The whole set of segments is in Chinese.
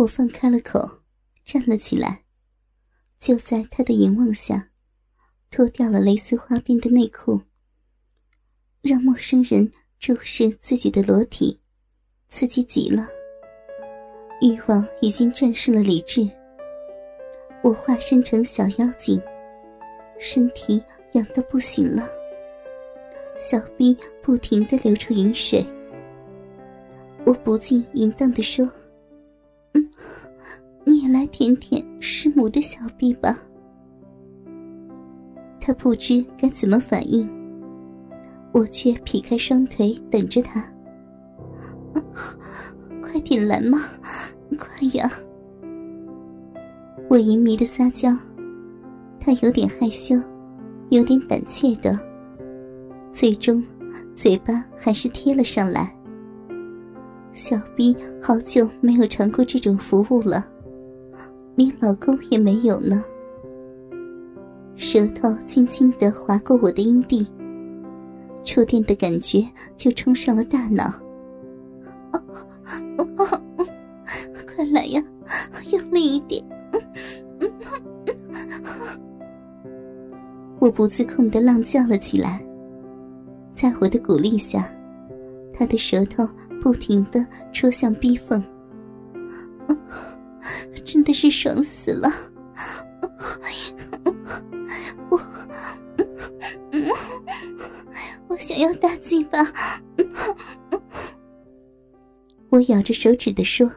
我放开了口，站了起来，就在他的凝望下，脱掉了蕾丝花边的内裤，让陌生人注视自己的裸体，刺激极了。欲望已经战胜了理智，我化身成小妖精，身体痒得不行了，小臂不停的流出饮水。我不禁淫荡的说。嗯，你也来舔舔师母的小臂吧。他不知该怎么反应，我却劈开双腿等着他。快点来嘛，快呀！我淫迷的撒娇，他有点害羞，有点胆怯的，最终嘴巴还是贴了上来。小逼好久没有尝过这种服务了，连老公也没有呢。舌头轻轻的划过我的阴蒂，触电的感觉就冲上了大脑。哦哦哦快来呀，用力一点！嗯我不自控的浪叫了起来，在我的鼓励下。他的舌头不停的戳向逼缝，真的是爽死了！我，我想要大鸡巴！我咬着手指的说。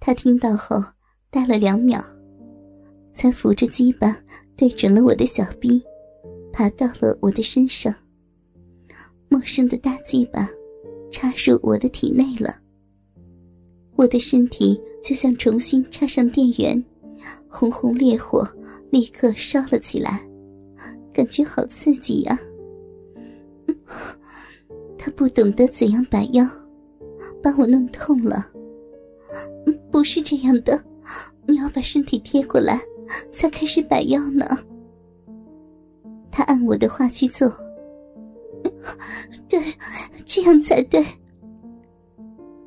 他听到后呆了两秒，才扶着鸡巴对准了我的小臂，爬到了我的身上。陌生的大鸡巴插入我的体内了，我的身体就像重新插上电源，红红烈火立刻烧了起来，感觉好刺激呀！他不懂得怎样摆腰，把我弄痛了。不是这样的，你要把身体贴过来，才开始摆腰呢。他按我的话去做。对，这样才对。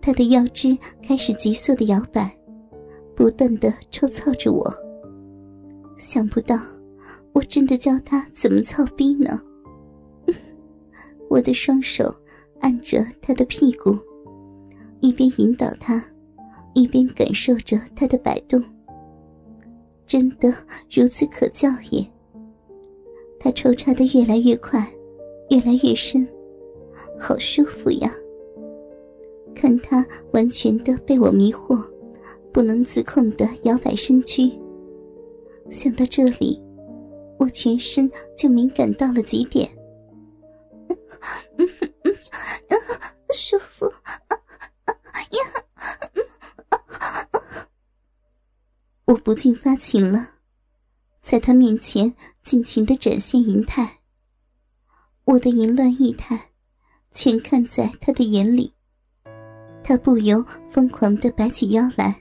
他的腰肢开始急速的摇摆，不断的抽操着我。想不到，我真的教他怎么操逼呢。我的双手按着他的屁股，一边引导他，一边感受着他的摆动。真的如此可教也。他抽插的越来越快。越来越深，好舒服呀！看他完全的被我迷惑，不能自控的摇摆身躯。想到这里，我全身就敏感到了极点。舒服呀！我不禁发情了，在他面前尽情的展现淫态。我的淫乱意态，全看在他的眼里。他不由疯狂的摆起腰来，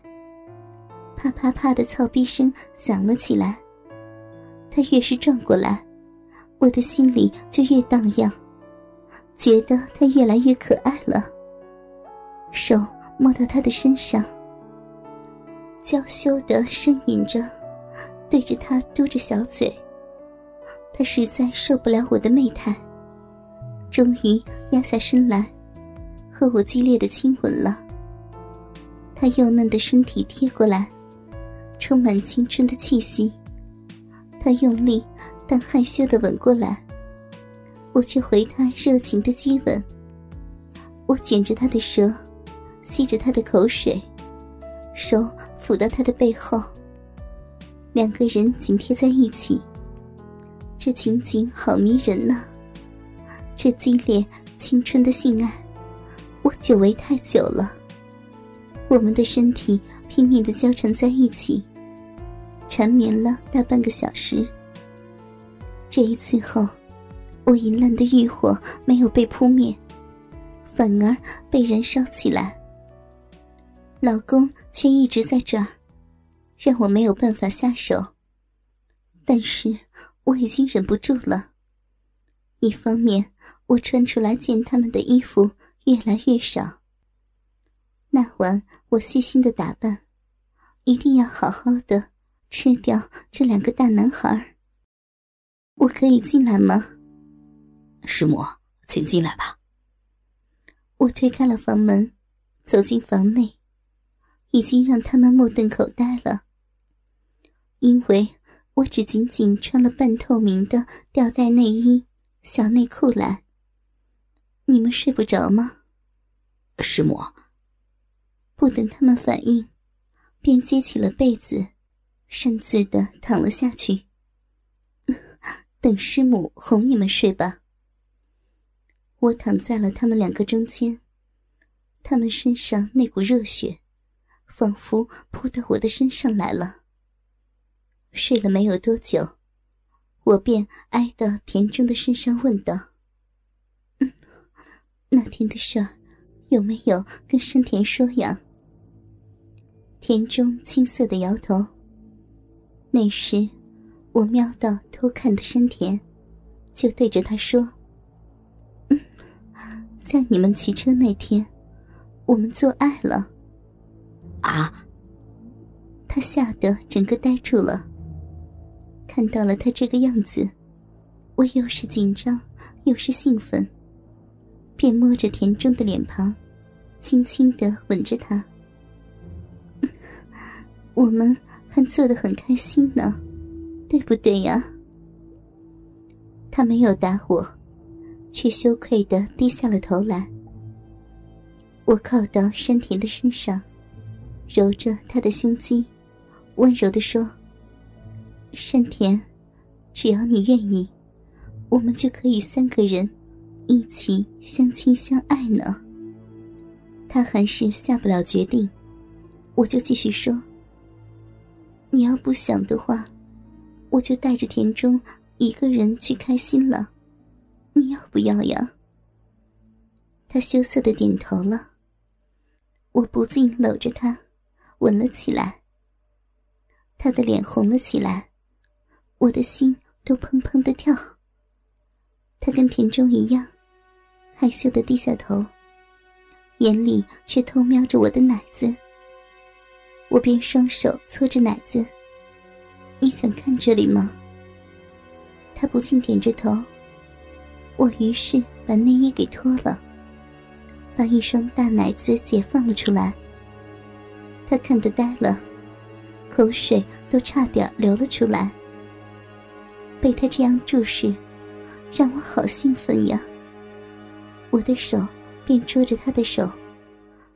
啪啪啪的操逼声响了起来。他越是转过来，我的心里就越荡漾，觉得他越来越可爱了。手摸到他的身上，娇羞的呻吟着，对着他嘟着小嘴。他实在受不了我的媚态。终于压下身来，和我激烈的亲吻了。他幼嫩的身体贴过来，充满青春的气息。他用力但害羞的吻过来，我却回他热情的激吻。我卷着他的舌，吸着他的口水，手抚到他的背后。两个人紧贴在一起，这情景好迷人呐。这激烈青春的性爱，我久违太久了。我们的身体拼命的交缠在一起，缠绵了大半个小时。这一次后，我淫乱的欲火没有被扑灭，反而被燃烧起来。老公却一直在这儿，让我没有办法下手。但是我已经忍不住了。一方面，我穿出来见他们的衣服越来越少；那晚我细心的打扮，一定要好好的吃掉这两个大男孩。我可以进来吗？师母，请进来吧。我推开了房门，走进房内，已经让他们目瞪口呆了，因为我只仅仅穿了半透明的吊带内衣、小内裤来。你们睡不着吗？师母。不等他们反应，便接起了被子，擅自的躺了下去。等师母哄你们睡吧。我躺在了他们两个中间，他们身上那股热血，仿佛扑到我的身上来了。睡了没有多久，我便挨到田中的身上，问道：“那天的事儿，有没有跟山田说呀？”田中青涩的摇头。那时。我瞄到偷看的山田，就对着他说：“嗯，在你们骑车那天，我们做爱了。”啊！他吓得整个呆住了。看到了他这个样子，我又是紧张又是兴奋，便摸着田中的脸庞，轻轻的吻着他。我们还做得很开心呢。对不对呀？他没有打我，却羞愧的低下了头来。我靠到山田的身上，揉着他的胸肌，温柔的说：“山田，只要你愿意，我们就可以三个人一起相亲相爱呢。”他还是下不了决定，我就继续说：“你要不想的话。”我就带着田中一个人去开心了，你要不要呀？他羞涩的点头了。我不禁搂着他，吻了起来。他的脸红了起来，我的心都砰砰的跳。他跟田中一样，害羞的低下头，眼里却偷瞄着我的奶子。我便双手搓着奶子。你想看这里吗？他不禁点着头。我于是把内衣给脱了，把一双大奶子解放了出来。他看得呆了，口水都差点流了出来。被他这样注视，让我好兴奋呀！我的手便捉着他的手，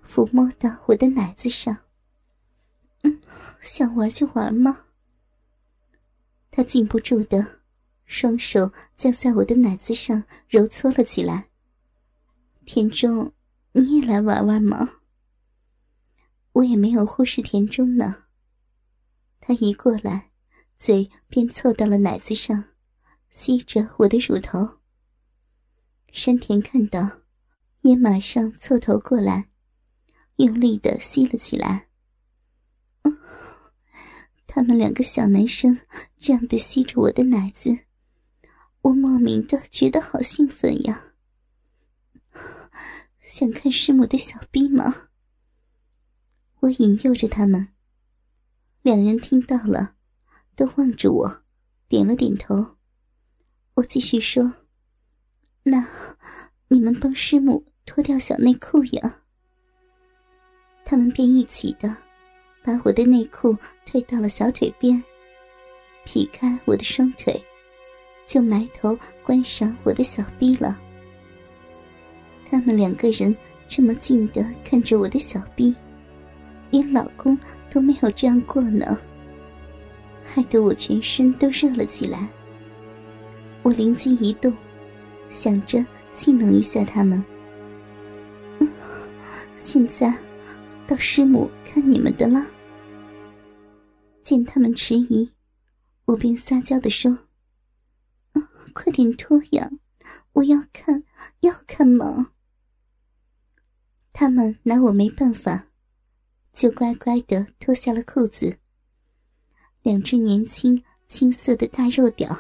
抚摸到我的奶子上。嗯，想玩就玩吗？他禁不住的，双手将在我的奶子上揉搓了起来。田中，你也来玩玩吗？我也没有忽视田中呢。他一过来，嘴便凑到了奶子上，吸着我的乳头。山田看到，也马上凑头过来，用力的吸了起来。他们两个小男生这样的吸着我的奶子，我莫名的觉得好兴奋呀！想看师母的小臂吗？我引诱着他们，两人听到了，都望着我，点了点头。我继续说：“那你们帮师母脱掉小内裤呀。”他们便一起的。把我的内裤退到了小腿边，劈开我的双腿，就埋头观赏我的小臂了。他们两个人这么近的看着我的小臂，连老公都没有这样过呢，害得我全身都热了起来。我灵机一动，想着戏弄一下他们。现在。到师母看你们的了。见他们迟疑，我便撒娇的说：“快点脱呀，我要看，要看嘛。”他们拿我没办法，就乖乖的脱下了裤子。两只年轻青涩的大肉屌，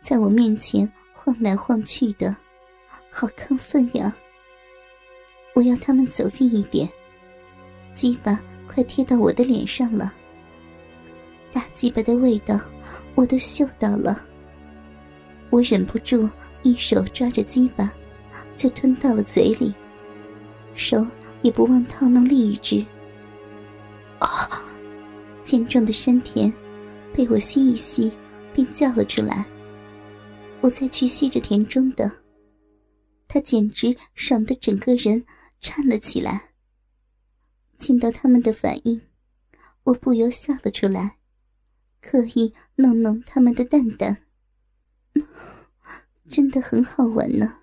在我面前晃来晃去的，好亢奋呀！我要他们走近一点。鸡巴快贴到我的脸上了，大鸡巴的味道我都嗅到了。我忍不住一手抓着鸡巴，就吞到了嘴里，手也不忘套弄另一只。啊！健壮的山田被我吸一吸，便叫了出来。我再去吸着田中的，他简直爽得整个人颤了起来。见到他们的反应，我不由笑了出来，刻意弄弄他们的蛋蛋，真的很好玩呢。